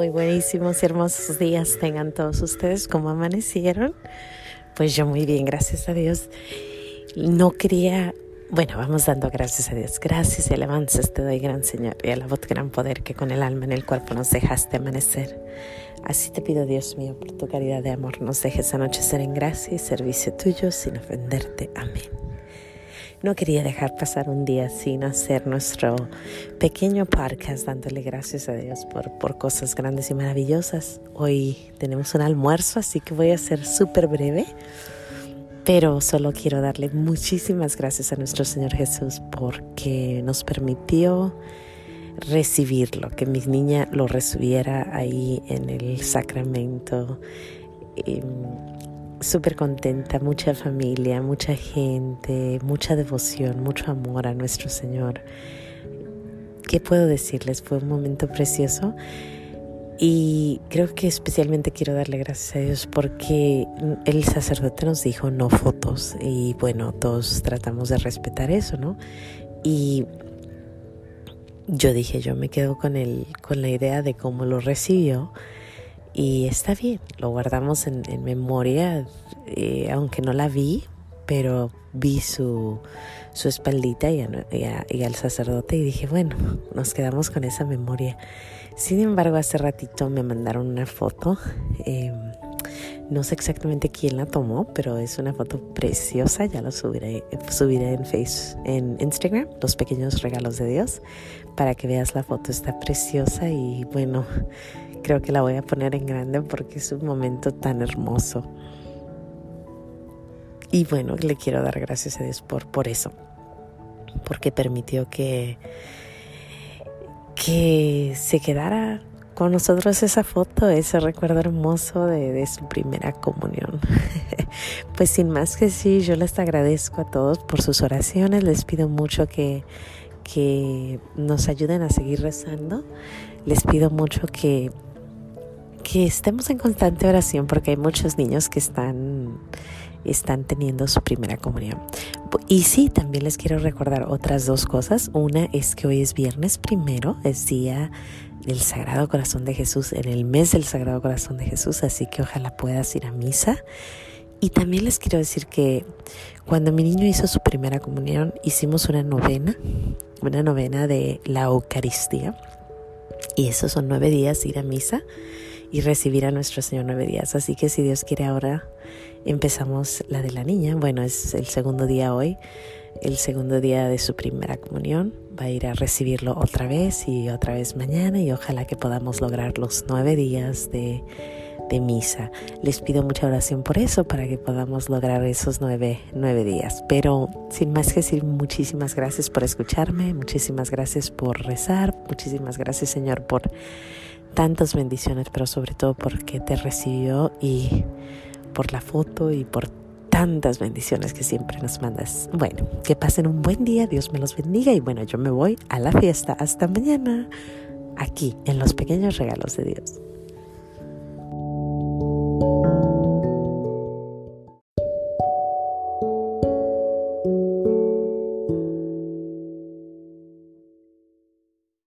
Muy buenísimos y hermosos días tengan todos ustedes. ¿Cómo amanecieron? Pues yo muy bien, gracias a Dios. No quería, bueno, vamos dando gracias a Dios. Gracias y alabanzas te doy, gran Señor, y a la voz gran poder que con el alma en el cuerpo nos dejaste amanecer. Así te pido, Dios mío, por tu caridad de amor, nos dejes anochecer en gracia y servicio tuyo sin ofenderte. Amén. No quería dejar pasar un día sin hacer nuestro pequeño podcast dándole gracias a Dios por, por cosas grandes y maravillosas. Hoy tenemos un almuerzo, así que voy a ser súper breve, pero solo quiero darle muchísimas gracias a nuestro Señor Jesús porque nos permitió recibirlo, que mi niña lo recibiera ahí en el sacramento. Em, súper contenta, mucha familia, mucha gente, mucha devoción, mucho amor a nuestro Señor. ¿Qué puedo decirles? Fue un momento precioso y creo que especialmente quiero darle gracias a Dios porque el sacerdote nos dijo no fotos y bueno, todos tratamos de respetar eso, ¿no? Y yo dije, yo me quedo con, el, con la idea de cómo lo recibió y está bien, lo guardamos en, memoria, eh, aunque no la vi, pero vi su, su espaldita y, al sacerdote y dije, bueno, nos quedamos con esa memoria. Sin embargo, hace ratito me mandaron una foto. Em, no sé exactamente quién la tomó, pero es una foto preciosa. Ya lo subiré, subiré en Face, en Instagram, los pequeños regalos de Dios, para que veas la foto. Está preciosa y bueno, creo que la voy a poner en grande porque es un momento tan hermoso. Y bueno, le quiero dar gracias a Dios por, por eso, porque permitió que, que se quedara con nosotros esa foto, ese recuerdo hermoso de, su primera comunión. pues sin más que sí, yo les agradezco a todos por sus oraciones, les pido mucho que, que nos ayuden a seguir rezando, les pido mucho que que estemos en constante oración porque hay muchos niños que están están teniendo su primera comunión. Y sí, también les quiero recordar otras dos cosas. Una es que hoy es viernes primero, es día del Sagrado Corazón de Jesús, en el mes del Sagrado Corazón de Jesús, así que ojalá puedas ir a misa. Y también les quiero decir que cuando mi niño hizo su primera comunión, hicimos una novena, una novena de la Eucaristía. Y esos son nueve días ir a misa y recibir a nuestro Señor nueve días. Así que si Dios quiere ahora empezamos la de la niña. Bueno, es el segundo día hoy, el segundo día de su primera comunión. Va a ir a recibirlo otra vez y otra vez mañana y ojalá que podamos lograr los nueve días de, de misa. Les pido mucha oración por eso, para que podamos lograr esos nueve, nueve días. Pero sin más que decir, muchísimas gracias por escucharme, muchísimas gracias por rezar, muchísimas gracias Señor por tantas bendiciones, pero sobre todo porque te recibió y por la foto y por tantas bendiciones que siempre nos mandas. Bueno, que pasen un buen día, Dios me los bendiga y bueno, yo me voy a la fiesta. Hasta mañana, aquí en los pequeños regalos de Dios.